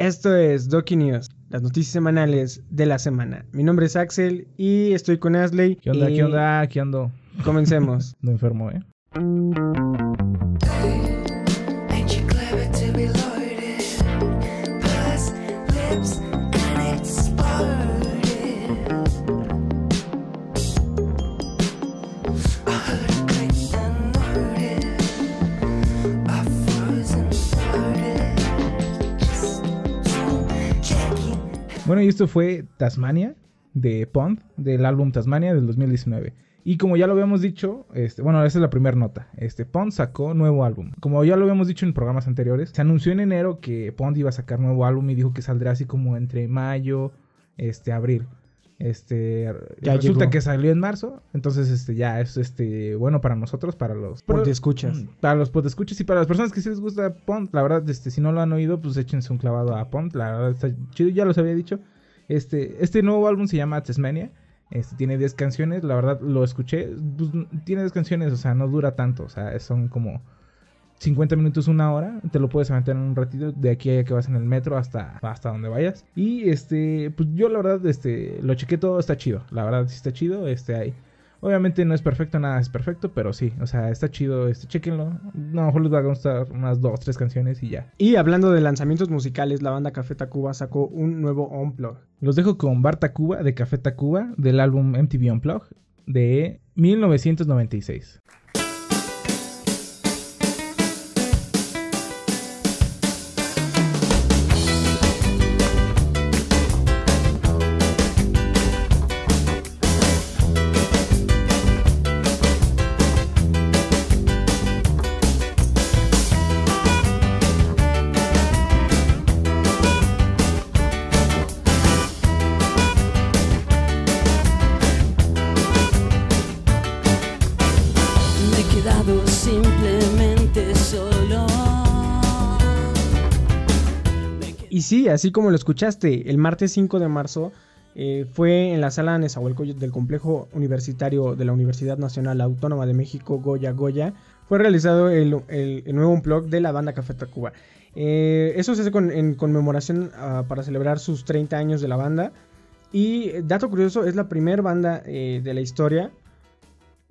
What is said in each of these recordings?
Esto es Doki News, las noticias semanales de la semana. Mi nombre es Axel y estoy con Asley. ¿Qué onda? y ¿Qué onda? ¿Qué ando? Comencemos. No enfermo, ¿eh? Bueno, y esto fue Tasmania de Pond, del álbum Tasmania del 2019. Y como ya lo habíamos dicho, este, bueno, esa es la primera nota. Este, Pond sacó nuevo álbum. Como ya lo habíamos dicho en programas anteriores, se anunció en enero que Pond iba a sacar nuevo álbum y dijo que saldrá así como entre mayo, este, abril. Este, Ya resulta llegó. que salió en marzo, entonces este ya es este bueno para nosotros, para los te escuchas. Mm, Para los escuchas y para las personas que sí les gusta Pond, la verdad, este, si no lo han oído, pues échense un clavado a Pond, la verdad está chido, ya los había dicho. Este, este nuevo álbum se llama Tasmania. Este, tiene 10 canciones, la verdad lo escuché. pues, tiene 10 canciones, o sea, no dura tanto. O sea, son como 50 minutos, una hora. Te lo puedes aventar en un ratito de aquí a que vas en el metro hasta, hasta donde vayas. Y este, pues yo la verdad, este, lo chequé todo, está chido. La verdad, sí está chido. Este, ahí. Obviamente no es perfecto, nada es perfecto, pero sí, o sea, está chido, este, chequenlo. A lo mejor les va a gustar unas dos, tres canciones y ya. Y hablando de lanzamientos musicales, la banda Café Tacuba sacó un nuevo Unplug. Los dejo con Bar Tacuba de Café Tacuba del álbum MTV Unplugged de 1996. Así como lo escuchaste, el martes 5 de marzo eh, fue en la sala Nezahualcóyotl del complejo universitario de la Universidad Nacional Autónoma de México, Goya Goya, fue realizado el, el- el nuevo unplug de la banda Café Tacuba. Eh, eso se hace con- en conmemoración ah, para celebrar sus 30 años de la banda. Y eh, dato curioso, es la primera banda eh, de la historia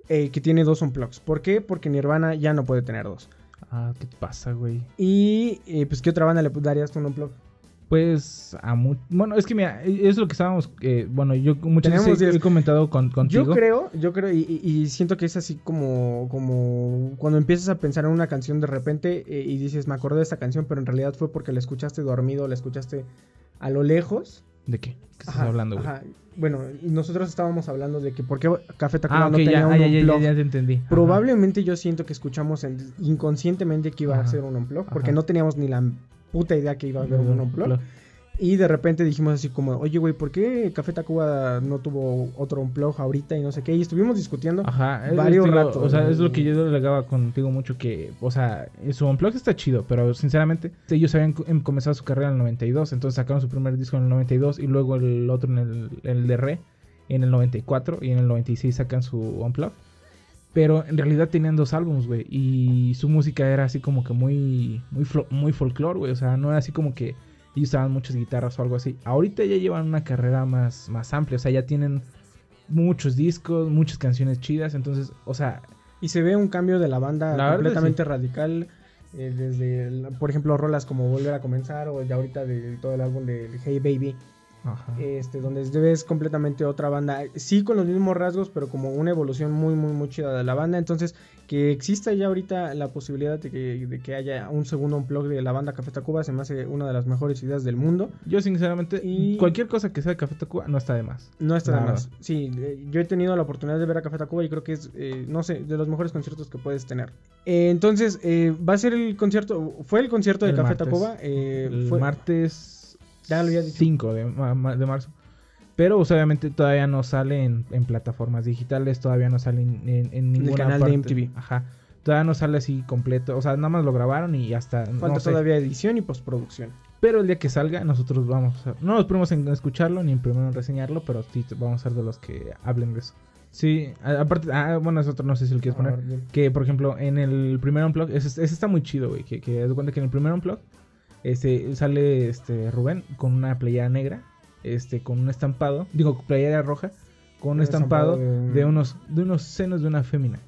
eh, que tiene dos unplugs. ¿Por qué? Porque Nirvana ya no puede tener dos. Ah, ¿qué te pasa, güey? Y eh, pues, ¿qué otra banda le darías tú un unplug? Pues a mu- Bueno, es que mira, es lo que estábamos... eh, bueno, yo muchas Tenemos veces he, comentado con, contigo. Yo creo, yo creo, y, siento que es así como, como cuando empiezas a pensar en una canción de repente eh, y dices, me acordé de esta canción, pero en realidad fue porque la escuchaste dormido, la escuchaste a lo lejos. ¿De qué? ¿Qué estás Ajá, hablando, güey? ajá. Bueno, y nosotros estábamos hablando de que por qué Café Tacuba Ah, ok, no tenía ya, un ah, ya, ya, unplug. ya te entendí. Ajá. Probablemente yo siento que escuchamos en- inconscientemente que iba a ser un unplug, porque no teníamos ni la puta idea que iba a haber un unplug. Y de repente dijimos así como, oye, güey, ¿por qué Café Tacuba no tuvo otro unplug ahorita y no sé qué? Y estuvimos discutiendo. Ajá, es- varios digo, ratos, O sea, es lo que yo delegaba contigo mucho que, o sea, su unplug está chido, pero sinceramente ellos habían em- comenzado su carrera en el 92, entonces sacaron su primer disco en el 92 y luego el otro en el, el de Re en el 94 y en el 96 sacan su unplug. Pero en realidad tenían dos álbumes, güey, y su música era así como que muy muy muy folclore, güey, o sea, no era así como que ellos usaban muchas guitarras o algo así. Ahorita ya llevan una carrera más más amplia, o sea, ya tienen muchos discos, muchas canciones chidas, entonces, o sea, Y se ve un cambio de la banda La completamente radical. eh, desde, el- por ejemplo, rolas como Volver a Comenzar o ya ahorita de todo el álbum de Hey Baby. Ajá. este, donde ves completamente otra banda, sí con los mismos rasgos, pero como una evolución muy, muy, muy chida de la banda. Entonces, que exista ya ahorita la posibilidad de que, de que haya un segundo unplug de la banda Café Tacuba, se me hace una de las mejores ideas del mundo. Yo sinceramente, Y- cualquier cosa que sea de Café Tacuba no está de más. No está de más. Sí, eh, yo he tenido la oportunidad de ver a Café Tacuba y creo que es, eh, no sé, de los mejores conciertos que puedes tener. Eh, entonces, eh, va a ser el concierto, fue el concierto de El Café martes. Tacuba. eh, El fue- martes Ya lo había dicho. 5 de, de marzo. Pero sea, obviamente todavía no sale en, en plataformas digitales, todavía no sale en, en, en ninguna canal de parte. MTV. Ajá. Todavía no sale así completo. O sea, nada más lo grabaron y hasta. Falta no sé. todavía edición y postproducción. Pero el día que salga, nosotros vamos a. No nos ponemos en escucharlo ni primero en reseñarlo, pero sí vamos a ser de los que hablen de eso. Sí, aparte. Ah, bueno, es otro, no sé si lo quieres poner. Que por ejemplo, en el primer unplug, ese, ese está muy chido, güey. Que, que de cuenta que en el primer unplug Este, sale este Rubén con una playera negra, este, con un estampado, digo, playera roja, con un estampado estampado de- de unos, de unos senos de una fémina.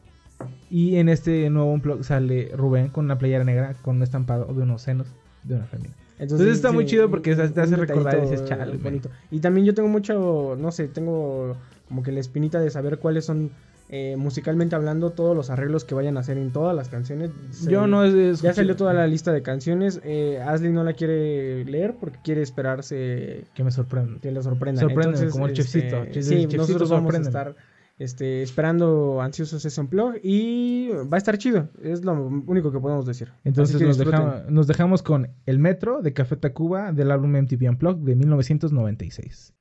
Y en este nuevo unplug sale Rubén con una playera negra, con un estampado de unos senos de una fémina. Entonces está muy chido porque te hace recordar y dices, chale, bonito. Y también yo tengo mucho, no sé, tengo como que la espinita de saber cuáles son eh, musicalmente hablando todos los arreglos que vayan a hacer en todas las canciones. Se- Yo no es, es- Ya salió toda la lista de canciones. Eh, Ashley no la quiere leer porque quiere esperarse que me sorprende. que le sorprenda. Entonces, como el este, chefcito. Chef- Sí, chefcito, nosotros vamos a estar este, esperando ansiosos ese unplug y va a estar chido. Es lo único que podemos decir. Entonces nos, deja- nos dejamos con El Metro de Café Tacuba del álbum MTV Unplugged de 1996.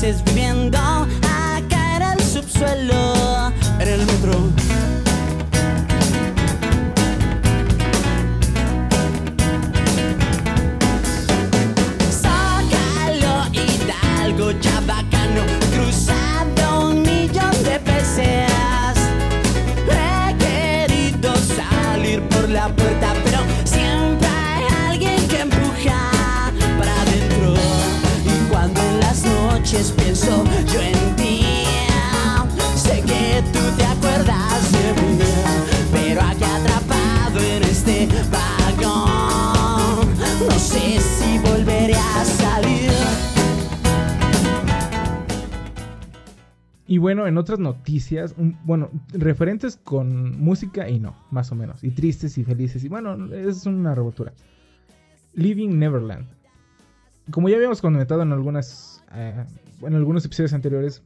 Meses viviendo acá en el subsuelo, bueno, en otras noticias, bueno, referentes con música y no, más o menos. Y tristes y felices. Y bueno, es una revoltura. Living Neverland. Como ya habíamos comentado en algunas. eh, en algunos episodios anteriores.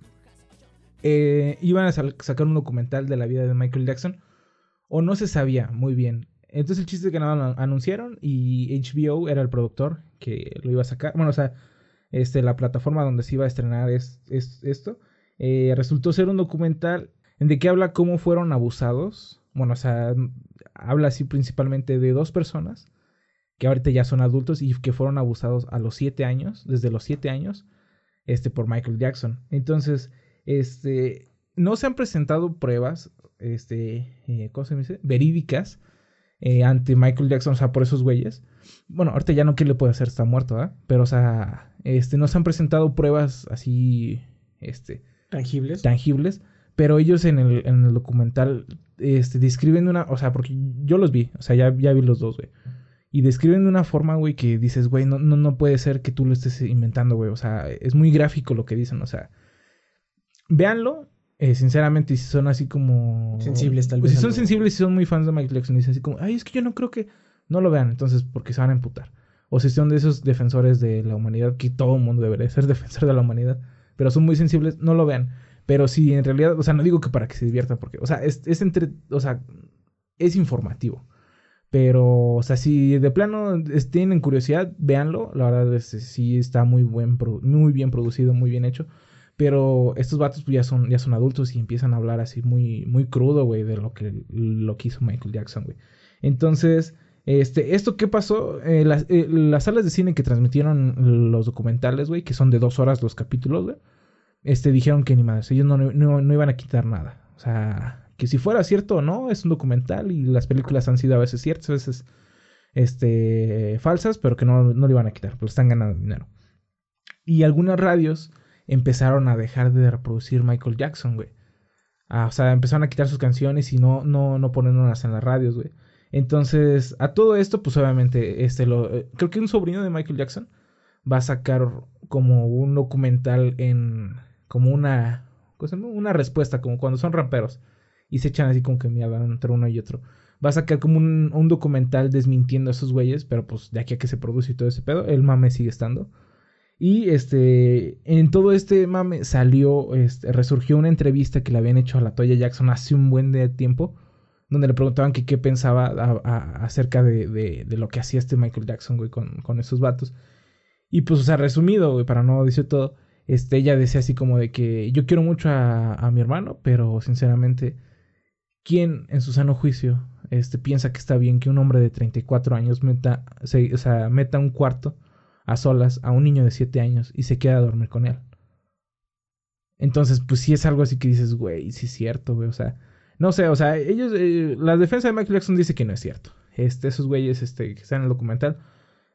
eh, iban a sacar un documental de la vida de Michael Jackson. O no se sabía muy bien. Entonces el chiste es que nada anunciaron. Y HBO era el productor que lo iba a sacar. Bueno, o sea, este, la plataforma donde se iba a estrenar es, es esto eh, resultó ser un documental en de que habla cómo fueron abusados. Bueno, o sea, habla así principalmente de dos personas que ahorita ya son adultos y que fueron abusados a los siete años, desde los siete años, este, por Michael Jackson. Entonces, este, no se han presentado pruebas, este, eh, ¿cómo se dice? Verídicas eh, ante Michael Jackson, o sea, por esos güeyes. Bueno, ahorita ya no, ¿qué le puede hacer? Está muerto, ¿ah? Pero, o sea, este, no se han presentado pruebas así, este, Tangibles. tangibles, pero ellos en el, en el documental este, describen de una, o sea, porque yo los vi, o sea, ya, ya vi los dos, güey. Y describen de una forma, güey, que dices, güey, no, no, no puede ser que tú lo estés inventando, güey. O sea, es muy gráfico lo que dicen, o sea. Véanlo, eh, sinceramente, y si son así como... Sensibles, tal Pues, vez, Si son sensibles, si son muy fans de Michael Jackson, y dicen así como, ay, es que yo no creo que... No lo vean, entonces, porque se van a emputar. O si son de esos defensores de la humanidad, que todo el mundo debería ser defensor de la humanidad, pero son muy sensibles, no lo vean. Pero si en realidad, o sea, no digo que para que se diviertan, porque, o sea, es, entre, o sea, es informativo. Pero, o sea, si de plano tienen curiosidad, véanlo. La verdad es que sí está muy buen, muy bien producido, muy bien hecho. Pero estos vatos ya son, ya son adultos y empiezan a hablar así muy, muy crudo, güey, de lo que, lo que hizo Michael Jackson, güey. Entonces, este, ¿esto qué pasó? Eh, las, eh, las salas de cine que transmitieron los documentales, güey, que son de dos horas los capítulos, güey, este, dijeron que ni más, ellos no, no, no iban a quitar nada. O sea, que si fuera cierto o no, es un documental y las películas han sido a veces ciertas, a veces este, falsas, pero que no, no le iban a quitar, pues están ganando dinero. Y algunas radios empezaron a dejar de reproducir Michael Jackson, güey. Ah, o sea, empezaron a quitar sus canciones y no, no, no ponerlas en las radios, güey. Entonces, a todo esto, pues obviamente, este, lo, eh, creo que un sobrino de Michael Jackson va a sacar como un documental en, como una, una respuesta, como cuando son raperos y se echan así como que mierda entre uno y otro. Va a sacar como un, un documental desmintiendo a esos güeyes, pero pues de aquí a que se produce y todo ese pedo, el mame sigue estando. Y este, en todo este mame salió, este, resurgió una entrevista que le habían hecho a la Toya Jackson hace un buen de tiempo, donde le preguntaban que qué pensaba acerca de, de- lo que hacía este Michael Jackson, güey, con, esos vatos. Y pues, o sea, resumido, güey, para no decir todo, este, ella decía así como de que yo quiero mucho a, a mi hermano, pero sinceramente ¿quién en su sano juicio este, piensa que está bien que un hombre de 34 años meta, se- o sea, meta un cuarto a solas a un niño de 7 años y se queda a dormir con él? Entonces, pues sí es algo así que dices, güey, sí es cierto, güey, o sea, no sé, o sea, ellos, eh, la defensa de Michael Jackson dice que no es cierto. Este, esos güeyes este, que están en el documental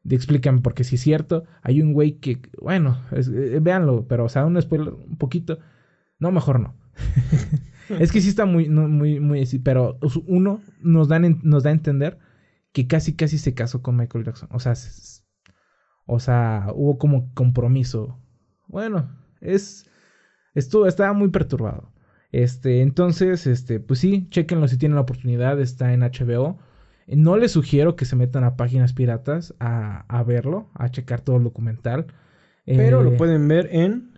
explican porque sí es cierto. Hay un güey que, bueno, es- eh, véanlo, pero o sea, un spoiler un poquito. No, mejor no. es que sí está muy, muy, muy así, pero uno nos, dan nos da a entender que casi, casi se casó con Michael Jackson. O sea, o sea, hubo como compromiso. Bueno, es, estaba muy perturbado. Este, entonces, este, pues sí, chequenlo si tienen la oportunidad, está en HBO. No les sugiero que se metan a páginas piratas a, a verlo, a checar todo el documental. Pero Eh, lo pueden ver en.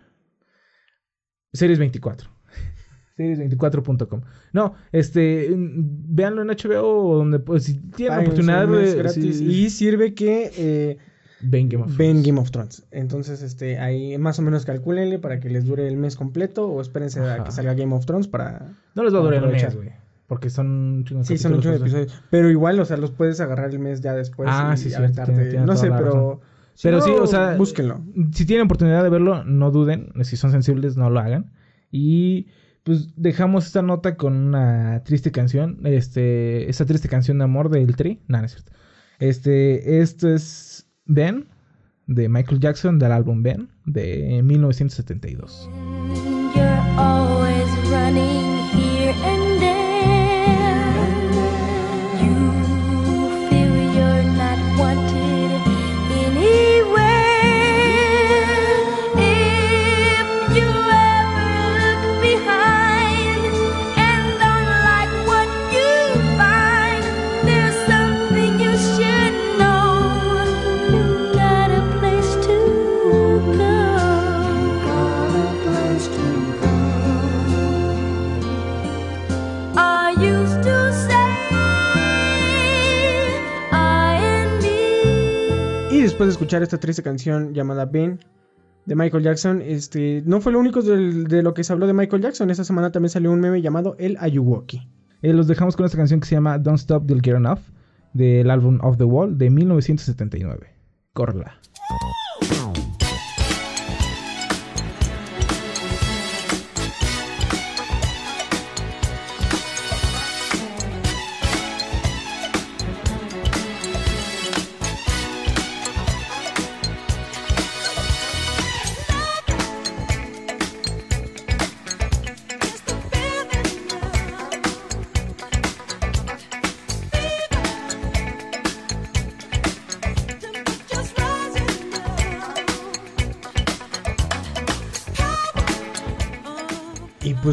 Series 24. Series24.com. No, este, véanlo en HBO donde, pues, si tienen la oportunidad de... Y sirve que eh, ven Game of ven Thrones. Game of Thrones. Entonces, este, ahí más o menos calcúlenle para que les dure el mes completo o espérense a Ajá. que salga Game of Thrones para. No les va a durar el mes, güey. Porque son un chingo de Sí, son capítulos, episodios. Pero igual, o sea, los puedes agarrar el mes ya después. Ah, y sí, sí, aventarte. tiene- tiene no sé, pero. si Pero no, sí, o sea, Búsquenlo. Si tienen oportunidad de verlo, no duden. Si son sensibles, no lo hagan. Y pues dejamos esta nota con una triste canción. Este, esa triste canción de amor del Tri. No, no es cierto. Este, esto es Ben de Michael Jackson del álbum Ben de 1972. De escuchar esta triste canción llamada Ben de Michael Jackson, este no fue lo único del- de lo que se habló de Michael Jackson. Esta semana también salió un meme llamado El Ayuwoki. Eh, los dejamos con esta canción que se llama Don't Stop Till Get Enough del álbum Off the Wall de 1979. Córrela.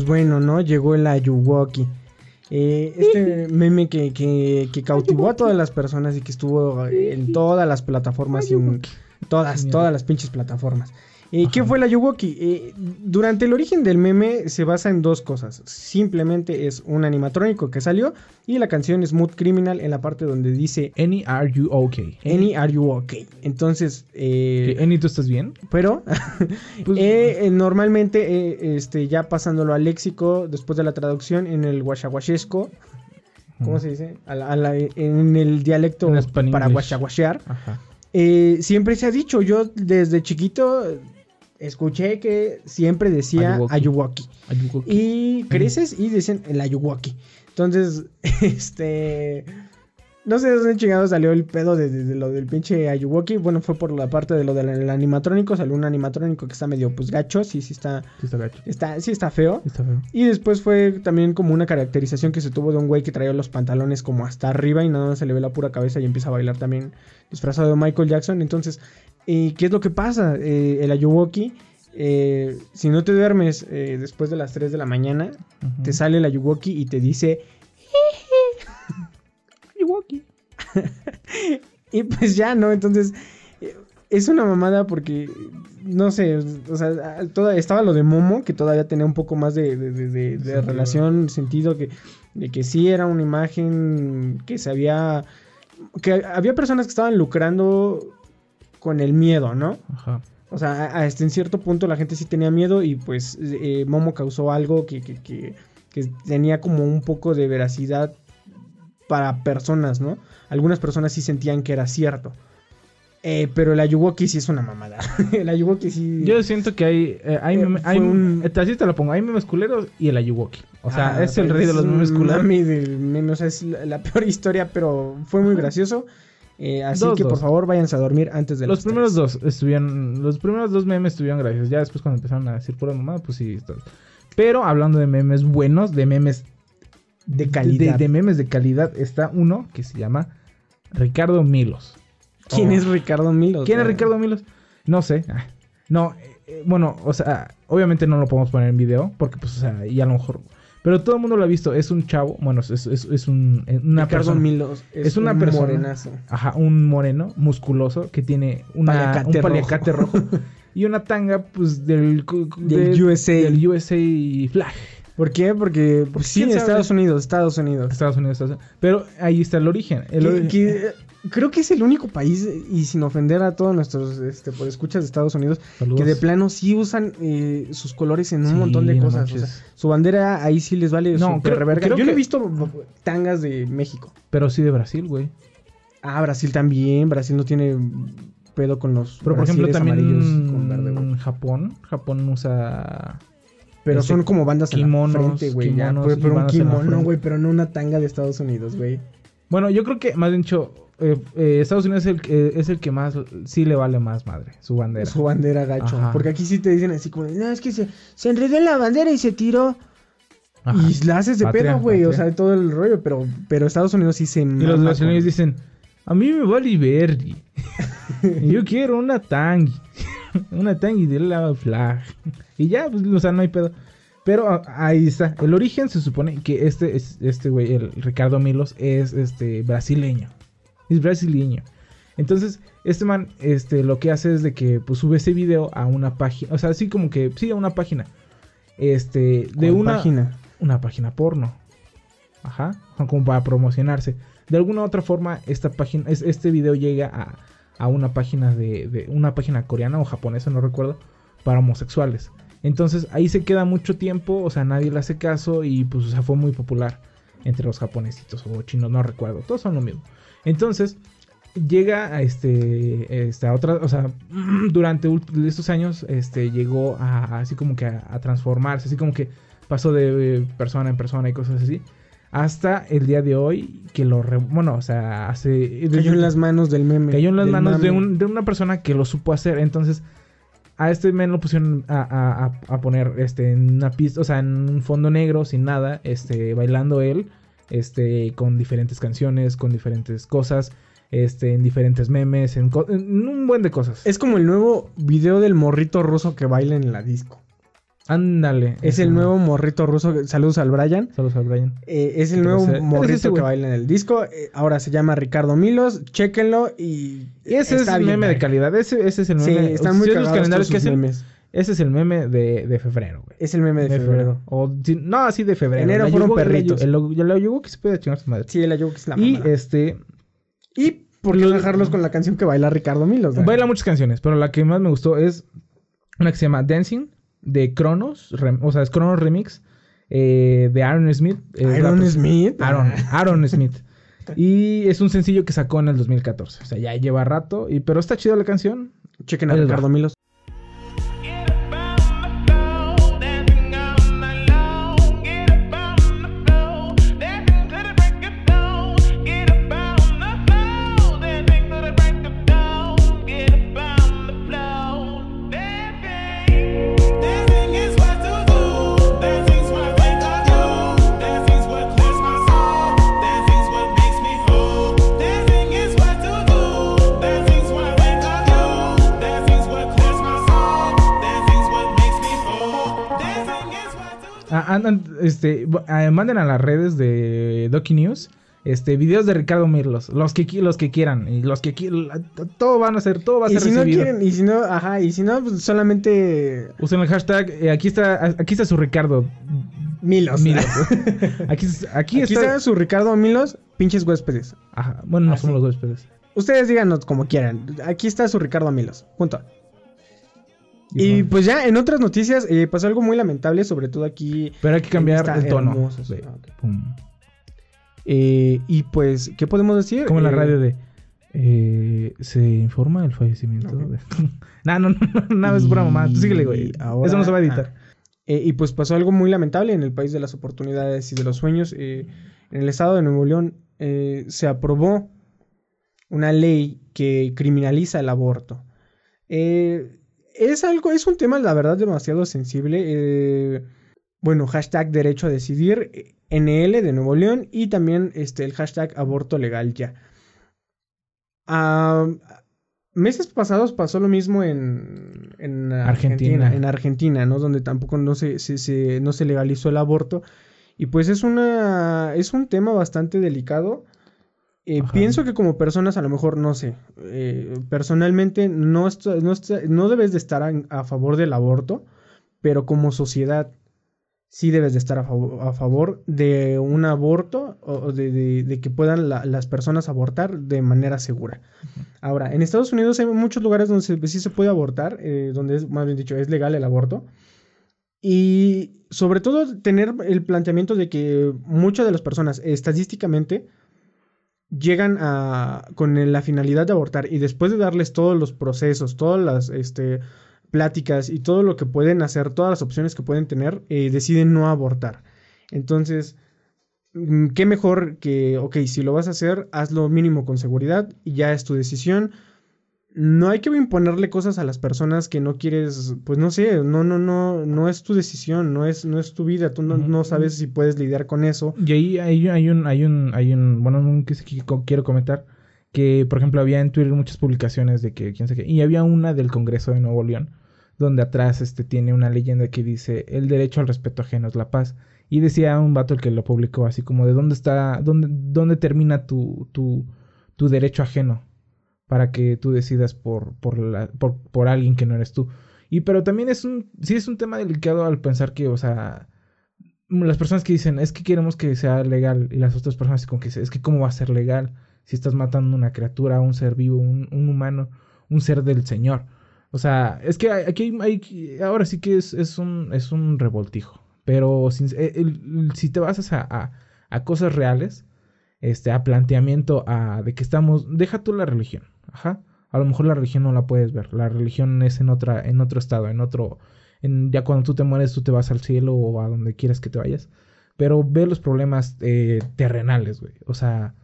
Bueno, ¿no? Llegó el Ayuwoki. Eh, este meme que, que, que cautivó a todas las personas y que estuvo en todas las plataformas y en todas, todas las pinches plataformas. Eh, ¿Qué fue el Ayuwoki? Eh, durante el origen del meme se basa en dos cosas. Simplemente es un animatrónico que salió y la canción Smooth Criminal en la parte donde dice Any are you okay? Any are you okay? Entonces, eh, Any, ¿tú estás bien? pero Pues- eh, eh, normalmente, eh, este, ya pasándolo al léxico, después de la traducción en el guachaguachesco, ¿cómo se dice? A la- a la- en el dialecto En para guachaguachear, siempre se ha dicho, yo desde chiquito escuché que siempre decía okay? Y creces y dicen el Ayuwoki. Entonces, este. No sé de dónde chingado salió el pedo de, de- de lo del pinche Ayuwoki. Bueno, fue por la parte de lo del animatrónico. Salió un animatrónico que está medio pues gacho. Sí, sí está. Sí está gacho. Está, sí está feo. Está feo. Y después fue también como una caracterización que se tuvo de un güey que traía los pantalones como hasta arriba y nada más se le ve la pura cabeza y empieza a bailar también disfrazado de Michael Jackson. Entonces, eh, ¿qué es lo que pasa? Eh, el Ayuwoki, eh, si no te duermes eh, después de las 3 de la mañana, te sale el Ayuwoki y te dice... Y pues ya, ¿no? Entonces, es una mamada porque, no sé, o sea, toda, estaba lo de Momo, que todavía tenía un poco más de, de- de- de- relación, sentido, que, de que sí era una imagen que se había... Que había personas que estaban lucrando con el miedo, ¿no? Ajá. O sea, hasta en cierto punto la gente sí tenía miedo y pues eh, Momo causó algo que, que, que- que tenía como un poco de veracidad para personas, ¿no? Algunas personas sí sentían que era cierto. Eh, pero el Ayuwoki sí es una mamada. el Ayuwoki sí. Yo siento que hay, eh, hay, Eh, hay un- así te lo pongo, hay memes culeros y el Ayuwoki. O sea, Ah, es el rey de los memes culeros. meme, o sea, es la, la peor historia, pero fue muy gracioso. Así Dos, que por favor váyanse a dormir antes de Los las primeros tres. dos estuvieron, los primeros dos memes estuvieron graciosos. Ya después cuando empezaron a decir pura mamada, pues sí. está- Pero hablando de memes buenos, de memes de calidad. de, de memes de calidad, está uno que se llama Ricardo Milos. ¿Quién Oh. es Ricardo Milos? ¿Quién es Ricardo Milos? No sé. Ah, No, eh, eh, bueno, o sea, obviamente no lo podemos poner en video, porque pues, o sea, y a lo mejor... Pero todo el mundo lo ha visto, es un chavo, bueno, es, es, es un, eh, una Ricardo persona... Milos es, es una un persona- morenazo. Ajá, un moreno, musculoso, que tiene una, Paliacate un paliacate rojo. y una tanga, pues, del... Del de- USA. Del USA flag. ¿Por qué? Porque pues, sí. Estados Unidos, Estados Unidos. Estados Unidos, Estados Unidos. Pero ahí está el origen. El Que- ori- que, eh, creo que es el único país, y sin ofender a todos nuestros este, por escuchas de Estados Unidos, Saludos. que de plano sí usan eh, sus colores en un Sí, montón de no cosas. o manches. sea, su bandera ahí sí les vale No, creo- verga. creo Yo no he visto tangas de México. Pero sí de Brasil, güey. Ah, Brasil también. Brasil no tiene pedo con los Pero por ejemplo también amarillos con verde, Japón, Japón usa Pero este, son como bandas en la kimonos, frente, güey. kimonos Pero, pero un kimono, güey. Pero no una tanga de Estados Unidos, güey. Bueno, yo creo que más bien dicho eh, eh, Estados Unidos es el, que- es el que más sí le vale más madre su bandera. Su bandera gacho. Ajá. Porque aquí sí te dicen así como, no, es que se, se enredó en la bandera y se tiró. Ajá. Y la haces de Patria, pedo, güey. O sea, todo el rollo. Pero, pero Estados Unidos sí se Y los con- dicen, a mí me vale verde. yo quiero una tangi. una tangi de la flag. y ya, pues, o sea, no hay pedo. Pero ah, ahí está. El origen se supone que este, es- este güey, el Ricardo Milos, es este brasileño. Es brasileño. Entonces, este man, este, lo que hace es de que pues sube ese video a una página. O sea, así como que, sí, a una página. Este, de ¿Cuál una página. una página porno. Ajá, como para promocionarse. De alguna u otra forma, esta página, es- este video llega a, a una página de, una página coreana o japonesa, no recuerdo, para homosexuales. Entonces ahí se queda mucho tiempo, o sea, nadie le hace caso y pues o sea, fue muy popular entre los japonesitos o chinos, no recuerdo, todos son lo mismo. Entonces llega a este, esta otra, o sea, durante estos años, este, llegó a, así como que a, a transformarse, así como que pasó de eh, persona en persona y cosas así, hasta el día de hoy que lo, re- bueno, o sea, hace... Cayó en las manos del meme. Cayó en las manos de, un- de una persona que lo supo hacer. Entonces, a este men lo pusieron a, a- a- poner este, en una pista, o sea, en un fondo negro, sin nada, este, bailando él, este, con diferentes canciones, con diferentes cosas, este, en diferentes memes, en, en un buen de cosas. Es como el nuevo video del morrito ruso que baila en la disco. Ándale. Es el nuevo morrito ruso. Saludos al Brian. Saludos a Brian. Eh, es el nuevo morrito que baila en el disco. Eh, ahora se llama Ricardo Milos. Chéquenlo y. Y ese está es el meme de calidad. Ese, ese es el Sí, meme. están si muy los calendarios que hacen, ese es el meme de, de febrero, güey. Es el meme de, de febrero. febrero. O, no, así de febrero. Enero La fueron Yugo- perritos. El, el, el Yugo que se puede chingar su madre. Sí, el Ayuwoki es la y mamada. este. Y por qué no dejarlos con la canción que baila Ricardo Milos. güey? Baila muchas canciones, pero la que más me gustó es una que se llama Dancing de Cronos. o sea, es Cronos Remix. eh, de Aaron Smith. eh, Aaron Smith. Aaron, Aaron Smith. Y es un sencillo que sacó en el 2014. O sea, ya lleva rato. Y, pero está chida la canción. Chequen a Ricardo. Milos. Este, ah, manden a las redes de Doki News. Este, videos de Ricardo Mirlos, los que los que quieran, y los que todo van a ser, todo va a ser si no quieren, y si no, ajá, y si no, pues solamente Usen el hashtag, eh, aquí está, aquí está su Ricardo Milos. Milos. aquí, aquí, Aquí está, está su Ricardo Milos, pinches huéspedes. Ajá, bueno, no Ah, somos los huéspedes. Ustedes díganos como quieran. Aquí está su Ricardo Milos. Punto. Y pues ya en otras noticias eh, pasó algo muy lamentable, sobre todo aquí. Pero hay que cambiar el tono. de- ah, ok. pum. Eh, y pues, ¿qué podemos decir? Como en la Eh, radio de. eh, se informa el fallecimiento Ok. de. no, no, no, no, no, es broma, mamá. Tú síguele, güey. Ahora- Eso no se va a editar. ah, eh, y pues pasó algo muy lamentable en el país de las oportunidades y de los sueños. eh, en el estado de Nuevo León se aprobó una ley que criminaliza el aborto. Eh, es algo, es un tema, la verdad, demasiado sensible. eh, bueno, hashtag derecho a decidir, NL de Nuevo León y también este, el hashtag aborto legal ya. Ah, meses pasados pasó lo mismo en, en Argentina. Argentina. En Argentina, ¿no? Donde tampoco no se, se- se- no se legalizó el aborto. Y pues es una. es un tema bastante delicado. Eh, pienso que como personas, a lo mejor, no sé. eh, personalmente, no, no, no debes de estar a, a favor del aborto. Pero como sociedad, sí debes de estar a, favor, a favor de un aborto o o de, de- de que puedan la- las personas abortar de manera segura. Ahora, en Estados Unidos hay muchos lugares donde se- sí se puede abortar, eh, donde es, más bien dicho, es legal el aborto. Y sobre todo tener el planteamiento de que muchas de las personas estadísticamente llegan a con la finalidad de abortar y después de darles todos los procesos, todas las este, pláticas y todo lo que pueden hacer, todas las opciones que pueden tener, eh, deciden no abortar. Entonces, mm, qué mejor que, ok, si lo vas a hacer, hazlo mínimo con seguridad y ya es tu decisión. No hay que imponerle cosas a las personas que no quieres, pues no sé, no, no, no, no es tu decisión, no es, no es tu vida, tú no, no sabes si puedes lidiar con eso. Y ahí hay, hay un, hay un, hay un, bueno, un que quiero comentar, que por ejemplo había en Twitter muchas publicaciones de que quién sé qué, y había una del Congreso de Nuevo León, donde atrás este tiene una leyenda que dice el derecho al respeto ajeno es la paz. Y decía un vato el que lo publicó así como de dónde está, dónde, dónde termina tu, tu, tu derecho ajeno para que tú decidas por, por, la, por, por alguien que no eres tú. Y pero también es un, sí es un tema delicado al pensar que, o sea, las personas que dicen, es que queremos que sea legal, y las otras personas como que dicen, es que cómo va a ser legal si estás matando una criatura, un ser vivo, un, un humano, un ser del Señor. O sea, es que aquí hay, ahora sí que es, es, un, es un revoltijo. Pero eh, si te basas a, a, a cosas reales, este, a planteamiento, a de que estamos, deja tú la religión, A lo mejor la religión no la puedes ver, la religión es en otra, en otro estado, en otro, en, ya cuando tú te mueres tú te vas al cielo o a donde quieras que te vayas. Pero ve los problemas eh, terrenales, güey. O sea,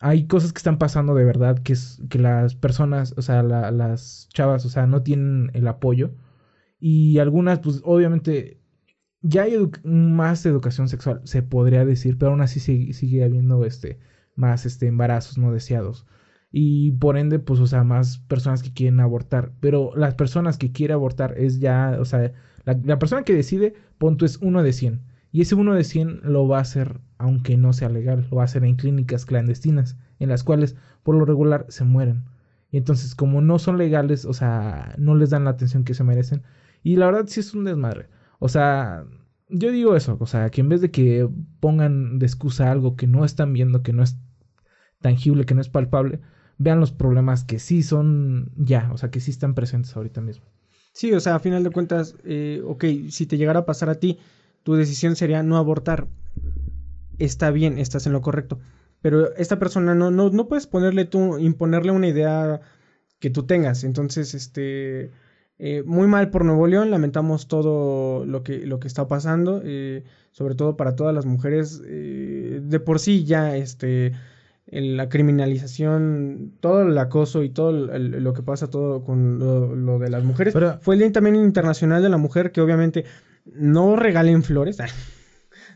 hay cosas que están pasando de verdad que es que las personas, o sea, la- las chavas, o sea, no tienen el apoyo. Y algunas, pues obviamente, ya hay más educación sexual, se podría decir, pero aún así sigue, sigue habiendo este, más este, embarazos no deseados. Y por ende, pues, o sea, más personas que quieren abortar. Pero las personas que quieren abortar es ya, o sea, la, la persona que decide, punto es uno de 100. Y ese uno de 100 lo va a hacer aunque no sea legal, lo va a hacer en clínicas clandestinas, en las cuales por lo regular se mueren. Y entonces, como no son legales, o sea, no les dan la atención que se merecen. Y la verdad sí es un desmadre. O sea, yo digo eso, o sea, que en vez de que pongan de excusa algo que no están viendo, que no es tangible, que no es palpable, vean los problemas que sí son ya, o sea, que sí están presentes ahorita mismo. Sí, o sea, a final de cuentas, eh, ok, si te llegara a pasar a ti, tu decisión sería no abortar. Está bien, estás en lo correcto. Pero esta persona no, no, no puedes ponerle tú, imponerle una idea que tú tengas. Entonces, este, eh, muy mal por Nuevo León, lamentamos todo lo que, lo que está pasando, eh, sobre todo para todas las mujeres. eh, de por sí ya, este, la criminalización, todo el acoso y todo el- el- lo que pasa todo con lo, lo de las mujeres. Pero- Fue el Día también Internacional de la Mujer, que obviamente no regalen flores.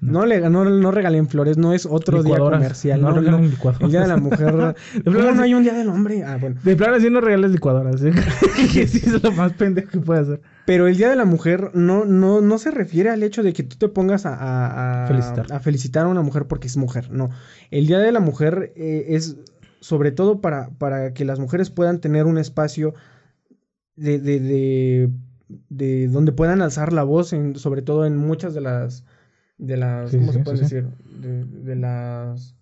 No, le, no, no regalen flores, no es otro día comercial. no regalen licuadoras. El Día de la Mujer. ¿Cómo plano no hay un Día del Hombre? Ah, bueno. De plano, sí no regales licuadoras, ¿eh? que sí es lo más pendejo que puede hacer. Pero el Día de la Mujer no, no, no se refiere al hecho de que tú te pongas a, a- a- Felicitar. a felicitar a una mujer porque es mujer. No. El Día de la Mujer eh, es sobre todo para, para que las mujeres puedan tener un espacio de, de, de, de donde puedan alzar la voz, en, sobre todo en muchas de las. De las Sí, ¿Cómo sí, se puede sí, decir? De, de las.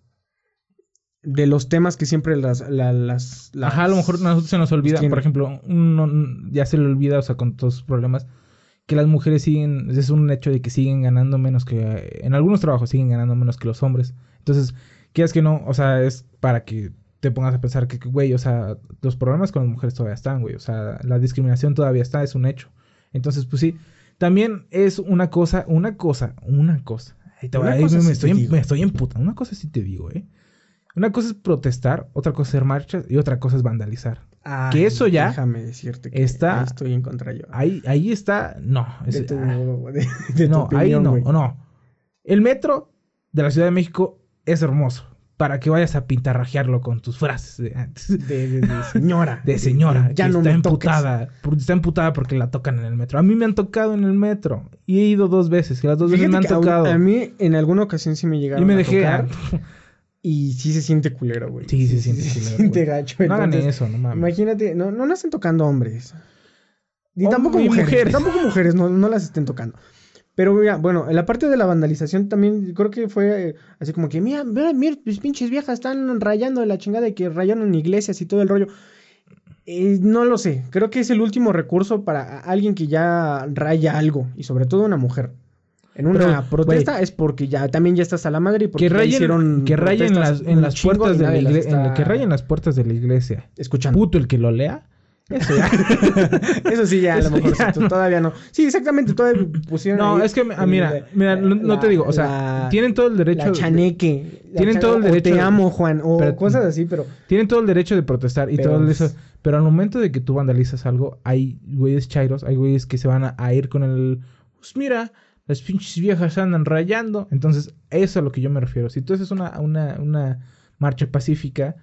de los temas que siempre las... la- las, las- Ajá, a lo mejor nosotros se nos olvida, tiene. por ejemplo, uno ya se le olvida, o sea, con todos sus problemas, que las mujeres siguen, es un hecho de que siguen ganando menos que, en algunos trabajos siguen ganando menos que los hombres. Entonces, quieras que no, o sea, es para que te pongas a pensar que, güey, o sea, los problemas con las mujeres todavía están, güey, o sea, la discriminación todavía está, es un hecho. Entonces, pues sí, también es una cosa, una cosa, una cosa. Ahí te voy- Una ahí cosa me, sí estoy, en- digo. me estoy en puta. Una cosa sí te digo, ¿eh? Una cosa es protestar, otra cosa es hacer marchas y otra cosa es vandalizar. Ay, que eso ya Déjame decirte que está- ahí estoy en contra yo. Ahí, ahí está, no. de es- tu, ah, de, de tu no, ahí no, no. El metro de la Ciudad de México es hermoso para que vayas a pintarrajearlo con tus frases de antes. De, de- de señora. De señora, Ya que no está me emputada. Está emputada porque la tocan en el metro. A mí me han tocado en el metro. Y he ido dos veces. Y las dos veces me han que a- tocado. A, mí en alguna ocasión sí me llegaron y me a dejé. tocar, y sí se siente culero, güey. Sí, se siente culero, siente güey. gacho. no hagan eso, no mames. Imagínate, no, no nacen tocando hombres. Ni tampoco mujeres. mujeres. Tampoco mujeres, no, no las estén tocando. Pero mira, bueno, en la parte de la vandalización también creo que fue eh, así como que, mira, mira, mira, mis pinches viejas están rayando de la chingada de que rayaron iglesias y todo el rollo. Eh, no lo sé, creo que es el último recurso para alguien que ya raya algo, y sobre todo una mujer. En una Pero, protesta es porque ya también ya estás a la madre y porque que ya hicieron que rayen las, en las puertas de la iglesia. está Que rayen las puertas de la iglesia. escuchando. Puto el que lo lea. Eso ya. Eso sí, ya a lo mejor ya sí, todavía no. Sí, exactamente, todavía pusieron. No, ahí es que, ah, el- mira, mira, no, no te digo, o sea, la- tienen todo el derecho. La chaneque. tienen todo el o derecho Te de- amo, Juan. O Pero- cosas así, pero. Tienen todo el derecho de protestar y Pero, todo pues- eso. Pero al momento de que tú vandalizas algo, hay güeyes chairos, hay güeyes que se van a, a ir con el. Pues mira, las pinches viejas andan rayando. Entonces, eso es a lo que yo me refiero. Si tú haces una, una, una marcha pacífica,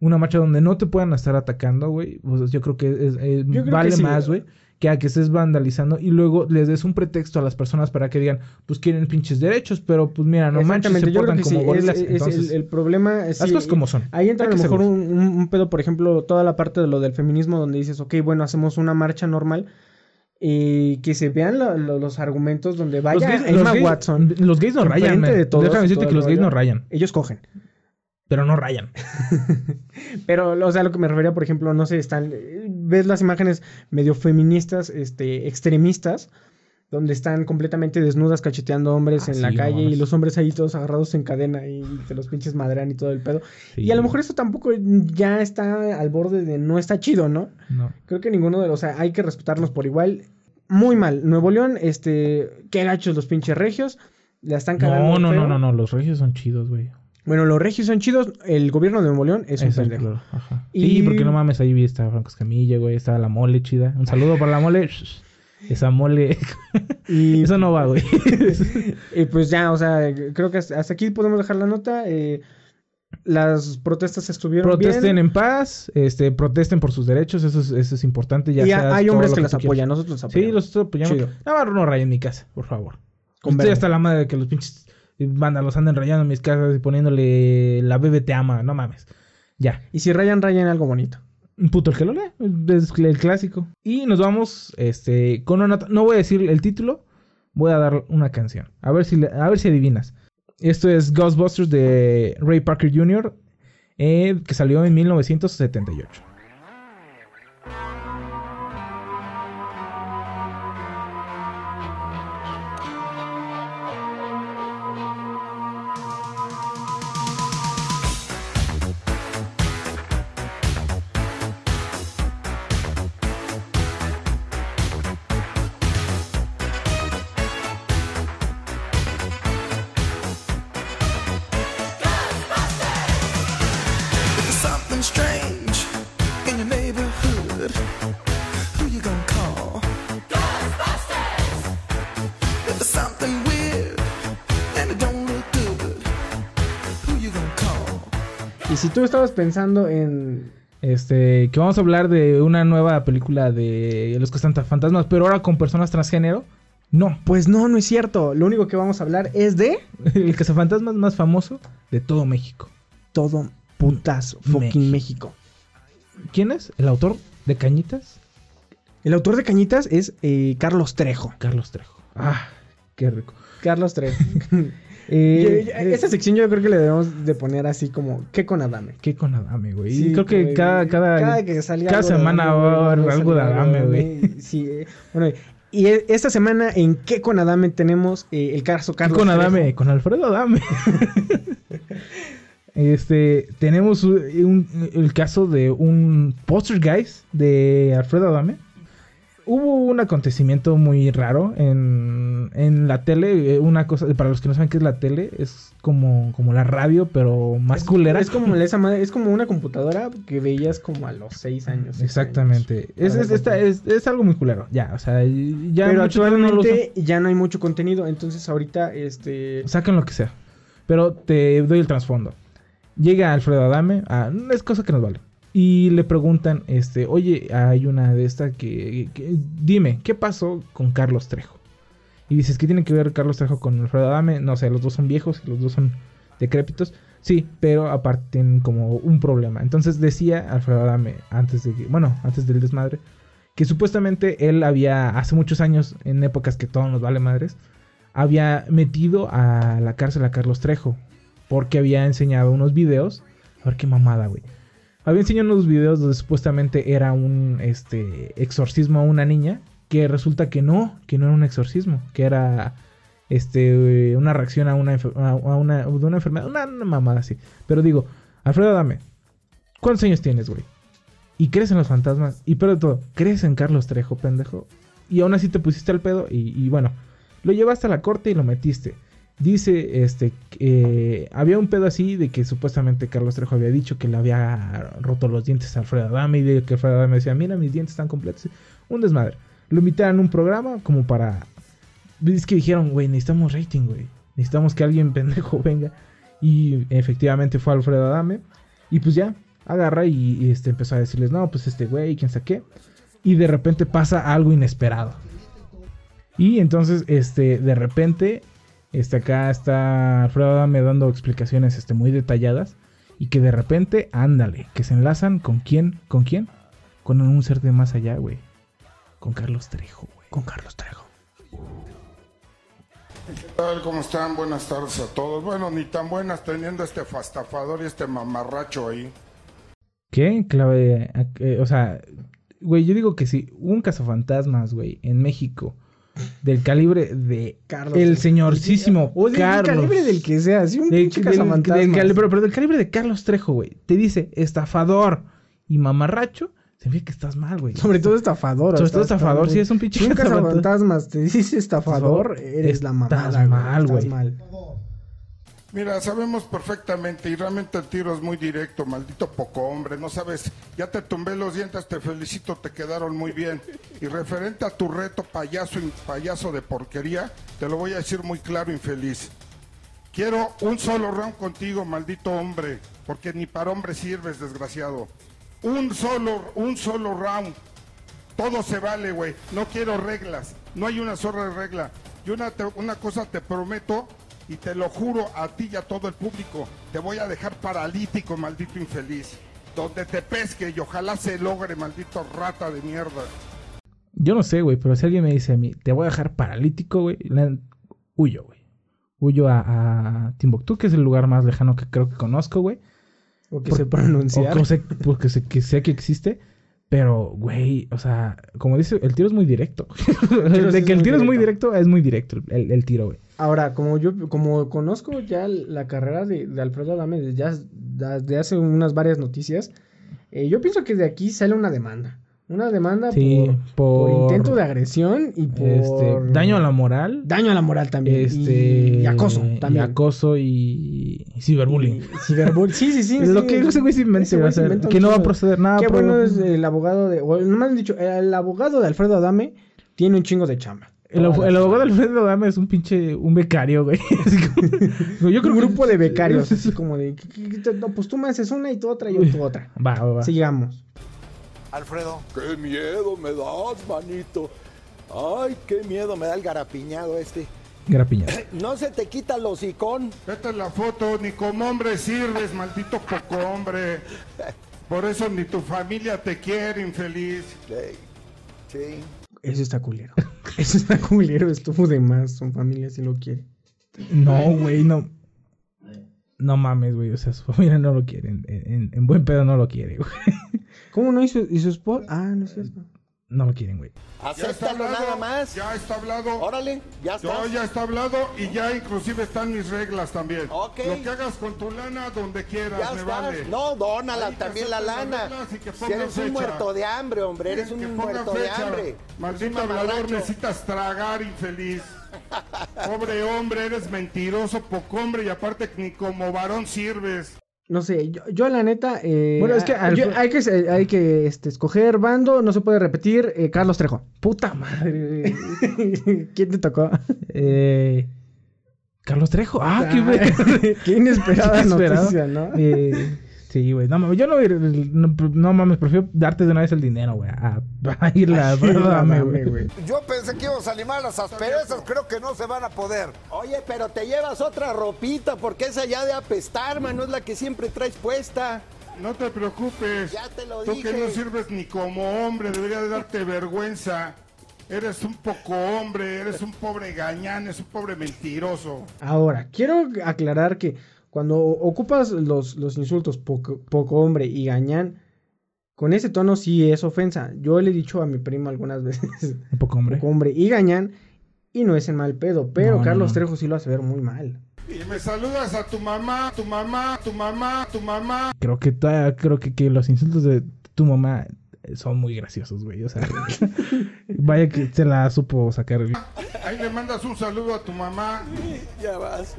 una marcha donde no te puedan estar atacando, güey, pues yo creo que es- creo vale que sí, más, güey. Que a que estés vandalizando y luego les des un pretexto a las personas para que digan, pues quieren pinches derechos, pero pues mira, no manches, se creo portan que como gorilas. es Entonces, el, el problema es. las sí, cosas como son. Ahí entra a lo mejor un, pedo, por ejemplo, toda la parte de lo del feminismo, donde dices, ok, bueno, hacemos una marcha normal. Y que se vean lo- lo- los argumentos donde vaya los gays, Emma los gays- Watson. los gays no rayan, de todos Déjame decirte que los gays no rayan, Ellos cogen. Pero no rayan. Pero, o sea, lo que me refería, por ejemplo, no sé, están, ves las imágenes medio feministas, este, extremistas, donde están completamente desnudas cacheteando hombres Ah, en la no calle y los hombres ahí todos agarrados en cadena y te los pinches madrean y todo el pedo. Sí, y a lo mejor eso tampoco ya está al borde de no está chido, ¿no? No. Creo que ninguno de los, o sea, hay que respetarnos por igual. Muy mal. Nuevo León, este, qué gachos los pinches regios. La están cagando. No, no, feo. no, no, no, los regios son chidos, güey. Bueno, los regios son chidos. El gobierno de Nuevo León es un Eso es pendejo. ajá. Y- Sí, porque no mames, ahí vi está Franco Escamilla, güey, estaba la mole chida. Un saludo para la mole. Esa mole. Y Eso no va, güey. Y pues ya, o sea, creo que hasta aquí podemos dejar la nota. eh, las protestas estuvieron protesten bien. en paz, este, protesten por sus derechos, eso es, eso es importante. Ya y hay hombres lo que las apoyan, nosotros los apoyamos. Sí, apoyando. Chido. Nada más no rayen mi casa, por favor. Con Estoy hasta la madre de que los pinches vándalos anden rayando en mis casas y poniéndole la bebé te ama. No mames. Ya. Y si rayan, rayan algo bonito. Un puto el que lo lee. Es el clásico. Y nos vamos este, con una nota. No voy a decir el título. Voy a dar una canción. A ver si, a ver si adivinas. Esto es Ghostbusters de Ray Parker Jr. eh, que salió en 1978. Si tú estabas pensando en. Este, que vamos a hablar de una nueva película de Los Fantasmas, pero ahora con personas transgénero. No, Pues no, no es cierto. Lo único que vamos a hablar es de. el cazafantasmas más famoso de todo México. Todo putazo. Fucking México. ¿Quién es? ¿El autor de Cañitas? El autor de Cañitas es eh, Carlos Trejo. Carlos Trejo. Ah, Qué rico. Carlos Trejo. Eh, Yo- yo- esta sección yo creo que le debemos de poner así como, ¿qué con Adame? ¿Qué con Adame, güey? Sí, creo que güey. cada, cada, que salga cada semana Adame, va a haber algo de Adame, güey. Sí, bueno, y e- esta semana en ¿Qué con Adame? tenemos eh, el caso ¿Qué Carlos con Trejo. Adame? Con Alfredo Adame. este, tenemos un- un- el caso de un poster guys de Alfredo Adame. Hubo un acontecimiento muy raro en, en la tele. eh, Una cosa, para los que no saben qué es la tele, es como, como la radio, pero más Es- culera. Es como esa madre, es como una computadora que veías como a los seis años. siete Exactamente. años. Es, es, esta- es- es algo muy culero. Ya, o sea, ya Pero muchos no actualmente ya no hay mucho contenido, entonces ahorita este Saquen lo que sea. Pero te doy el trasfondo. Llega Alfredo Adame, a, es cosa que nos vale. Y le preguntan, este, oye, hay una de estas que, Dime, ¿qué pasó con Carlos Trejo? Y dices, ¿qué tiene que ver Carlos Trejo con Alfredo Adame? No sé, los dos son viejos y los dos son decrépitos. Sí, pero aparte tienen como un problema. Entonces decía Alfredo Adame, antes de que, bueno, antes del desmadre, que supuestamente él había, hace muchos años, en épocas que todo nos vale madres, había metido a la cárcel a Carlos Trejo. Porque había enseñado unos videos. A ver qué mamada, güey. Había enseñado unos videos donde supuestamente era un este, exorcismo a una niña. Que resulta que no, que no era un exorcismo. Que era este, una reacción a una, a a una, de una enfermedad. Una, una mamada así. Pero digo, Alfredo, dame. ¿Cuántos años tienes, güey? Y crees en los fantasmas. Y pero de todo, crees en Carlos Trejo, pendejo. Y aún así te pusiste al pedo. Y bueno, lo llevaste a la corte y lo metiste. Dice, este, que había un pedo así de que supuestamente Carlos Trejo había dicho que le había roto los dientes a Alfredo Adame y de que Alfredo Adame decía, mira, mis dientes están completos. Un desmadre. Lo invitaron a un programa como para... Es que dijeron, güey, necesitamos rating, güey. Necesitamos que alguien pendejo venga. Y efectivamente fue Alfredo Adame. Y pues ya, agarra y, este, empezó a decirles, no, pues este güey, quién sabe qué. Y de repente pasa algo inesperado. Y entonces, este, de repente, este, acá está Alfredo Adame dando explicaciones, este, muy detalladas. Y que de repente, ándale, que se enlazan con quién, con quién, con un ser de más allá, güey. Con Carlos Trejo, güey. Con Carlos Trejo. ¿Qué tal? ¿Cómo están? Buenas tardes a todos. Bueno, ni tan buenas teniendo este fastafador y este mamarracho ahí. ¿Qué? Clave, eh, o sea, güey, yo digo que si un cazafantasmas, güey, en México, del calibre de Carlos el señorcísimo o del Carlos. calibre del que sea, sí un del- pinche del- del cazafantasmas. cali- pero, pero del calibre de Carlos Trejo, güey, te dice estafador y mamarracho, se ve que estás mal, güey. Sobre todo estafador. Sobre todo estafador, sí, es un pinche cazafantasmas. cazafantasmas te dice estafador, eres la Estás mamada. güey, mal, estás güey. mal. Mira, sabemos perfectamente y realmente el tiro es muy directo, maldito poco hombre. No sabes, ya te tumbé los dientes, te felicito, te quedaron muy bien. Y referente a tu reto, payaso, payaso de porquería, te lo voy a decir muy claro, infeliz. Quiero un solo round contigo, maldito hombre, porque ni para hombre sirves, desgraciado. Un solo, un solo round. Todo se vale, güey. No quiero reglas. No hay una sola regla. Y una, una cosa te prometo y te lo juro a ti y a todo el público. Te voy a dejar paralítico, maldito infeliz. Donde te pesque y ojalá se logre, maldito rata de mierda. Yo no sé, güey, pero si alguien me dice a mí, te voy a dejar paralítico, güey, huyo, güey. Huyo a, a Timbuktu, que es el lugar más lejano que creo que conozco, güey. O que Por- se pronuncia. O que sé, porque sé que, sé que existe. Pero, güey, o sea, como dice, el tiro es muy directo. de que el tiro es muy directo. es muy directo el tiro, güey. Ahora, como yo, como conozco ya la carrera de, de Alfredo Adame desde, ya- desde hace unas varias noticias, eh, yo pienso que de aquí sale una demanda. Una demanda Sí, por, por por- intento de agresión y por Este, daño a la moral. daño a la moral también. Este, y, y acoso también. Y acoso y, y ciberbullying. Sí, sí, sí. Es lo que ese güey se se inventa un que no va a de- proceder nada. Qué bueno es el abogado de. O no me han dicho, el abogado de Alfredo Adame tiene un chingo de chamba. El, abogado de Alfredo Dame es un pinche, un becario, güey. Así como- yo creo un que- grupo de becarios, así como de. "¿Qué- qué- qué- No, pues tú me haces una y tú otra y yo tú otra. Va, va, va. Sigamos. Alfredo, ¡Qué miedo me das, manito! ¡Ay, qué miedo me da el garapiñado este! Grapiña. ¡No se te quita el hocicón! Vete la foto, ni como hombre sirves, maldito poco hombre. Por eso ni tu familia te quiere, infeliz. Ey, Sí. Eso está culero. Eso está culero, estuvo de más. Su familia si lo quiere. No, güey, no. No mames, güey. O sea, su familia no lo quiere. En, en- en buen pedo no lo quiere, güey. ¿Cómo no hizo? ¿Y su esposa? Ah, no es cierto. No lo quieren, güey. Ya está Acéptalo hablado, nada más. Ya está hablado. Órale, ya está. Yo ya está hablado y ya inclusive están mis reglas también. Ok. Lo que hagas con tu lana donde quieras, Ya me vale. No, dónala Ahí también la lana. Si eres un fecha. muerto de hambre, hombre. Eres Que un muerto de hambre. Maldito hablador, necesitas tragar, infeliz. Pobre hombre, eres mentiroso, poco hombre y aparte ni como varón sirves. No sé, yo, yo la neta. eh, Bueno, es que ah, al- yo- hay que, hay que este, escoger bando, no se puede repetir. eh, Carlos Trejo. Puta madre. ¿Quién te tocó? eh, Carlos Trejo. Ah, qué güey. Qué inesperada Qué inesperado. noticia, ¿no? Eh, sí, güey. No mames, yo no, no, no mames, prefiero darte de una vez el dinero, güey. A, a ir la güey. Yo pensé que íbamos a animar las asperezas, creo que no se van a poder. Oye, pero te llevas otra ropita porque esa ya de apestar, man, no es la que siempre traes puesta. No te preocupes. Ya te lo Tú dije. que no sirves ni como hombre, debería de darte vergüenza. Eres un poco hombre, eres un pobre gañán, eres un pobre mentiroso. Ahora, quiero aclarar que cuando ocupas los, los insultos poco, poco hombre y gañán, con ese tono sí es ofensa. Yo le he dicho a mi primo algunas veces Un poco hombre. poco hombre y gañán y no es en mal pedo, pero No, Carlos no. Trejo sí lo hace ver muy mal. Y me saludas a tu mamá, tu mamá, tu mamá, tu mamá. Creo que creo que, que los insultos de tu mamá son muy graciosos, güey. O sea, vaya que se la supo sacar. Ahí le mandas un saludo a tu mamá. Ya vas.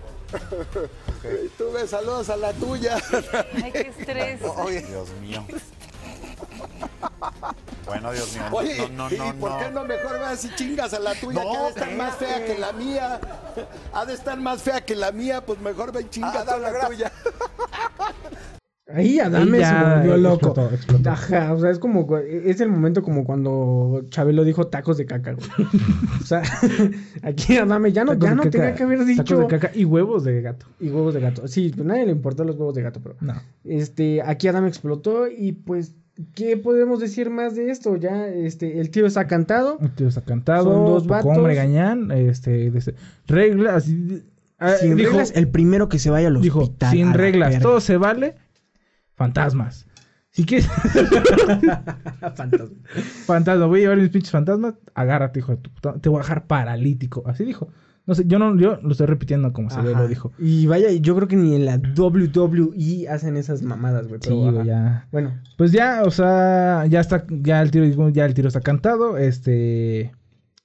Y Tú me saludas a la tuya. Ay, qué estrés. Dios mío. Bueno, Dios mío. Oye, no, no, ¿y no, por qué no. mejor vas y chingas a la tuya No, que ha de estar más fea que la mía? Ha de estar más fea que la mía, pues mejor ve y chinga Ah, a la tuya. Ahí Adame se volvió loco. explotó, explotó. Ajá, o sea, es como es el momento como cuando Chabelo dijo tacos de caca, güey. O sea, aquí Adame ya no, Tacos ya de no caca- tenía que haber dicho Tacos de caca y huevos de gato. y huevos de gato. Sí, pues nadie le importó los huevos de gato, pero No. este aquí Adame explotó y pues ¿qué podemos decir más de esto? Ya este el tiro está cantado. Un tío está cantado. Son dos vatos. Este, este- reglas. ah, Sin dijo, reglas, el primero que se vaya al dijo, hospital. a sin la reglas, todo se vale. Fantasmas. Si quieres. Fantasma. Fantasma, voy a llevar mis pinches fantasmas. Agárrate, hijo de tu puta. Te voy a dejar paralítico. Así dijo. No sé, yo no, yo lo estoy repitiendo como se lo dijo. Y vaya, yo creo que ni en la WWE hacen esas mamadas, güey. Sí, pero, ajá. ya. Bueno, Pues ya, o sea, ya está, ya el tiro, ya el tiro está cantado. Este,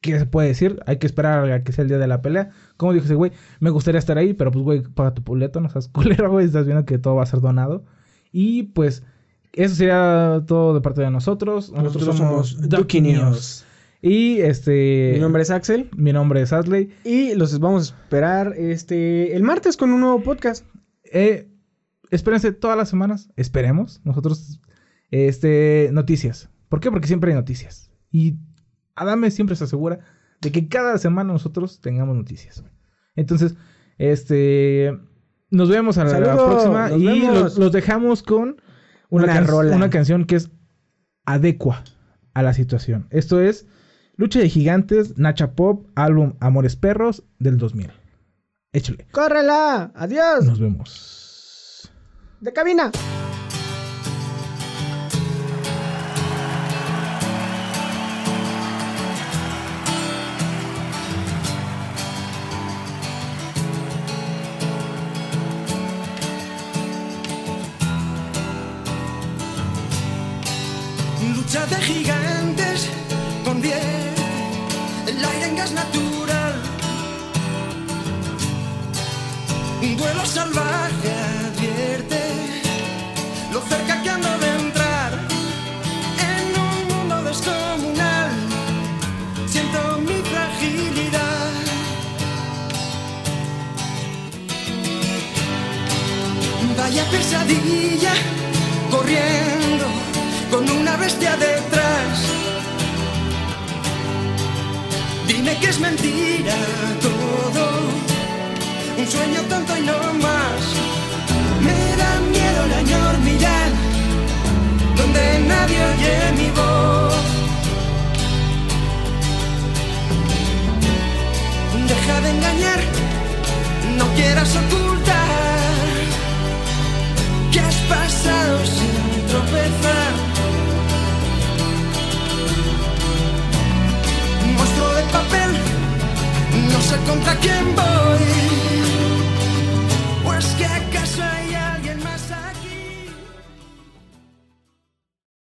¿qué se puede decir? Hay que esperar a que sea el día de la pelea. Como dijo ese güey, me gustaría estar ahí, pero pues güey, paga tu boleto, no seas culero, güey, estás viendo que todo va a ser donado. Y pues, eso sería todo de parte de nosotros. Nosotros, nosotros somos Ducky News. Y este, Mi nombre es Axel. mi nombre es Asley. Y los vamos a esperar este el martes con un nuevo podcast. Eh, espérense todas las semanas, esperemos, nosotros, este, noticias. ¿Por qué? Porque siempre hay noticias. Y Adame siempre se asegura de que cada semana nosotros tengamos noticias. Entonces, este, nos vemos a la, Saludos, próxima y los, los dejamos con una, Una can- rola. una canción que es adecua a la situación. Esto es Lucha de Gigantes, Nacha Pop, álbum Amores Perros del 2000. Échale. ¡Córrela! ¡Adiós! Nos vemos. ¡De cabina! Lucha de gigantes convierte el aire en gas natural. Un duelo salvaje advierte lo cerca que ando de entrar en un mundo descomunal. Siento mi fragilidad. Vaya pesadilla corriendo con una bestia detrás. Dime que es mentira todo, un sueño tonto y no más. Me da miedo la ñormilla, donde nadie oye mi voz. Deja de engañar, no quieras ocultar qué has pasado sin tropezar. no sé contra quién voy.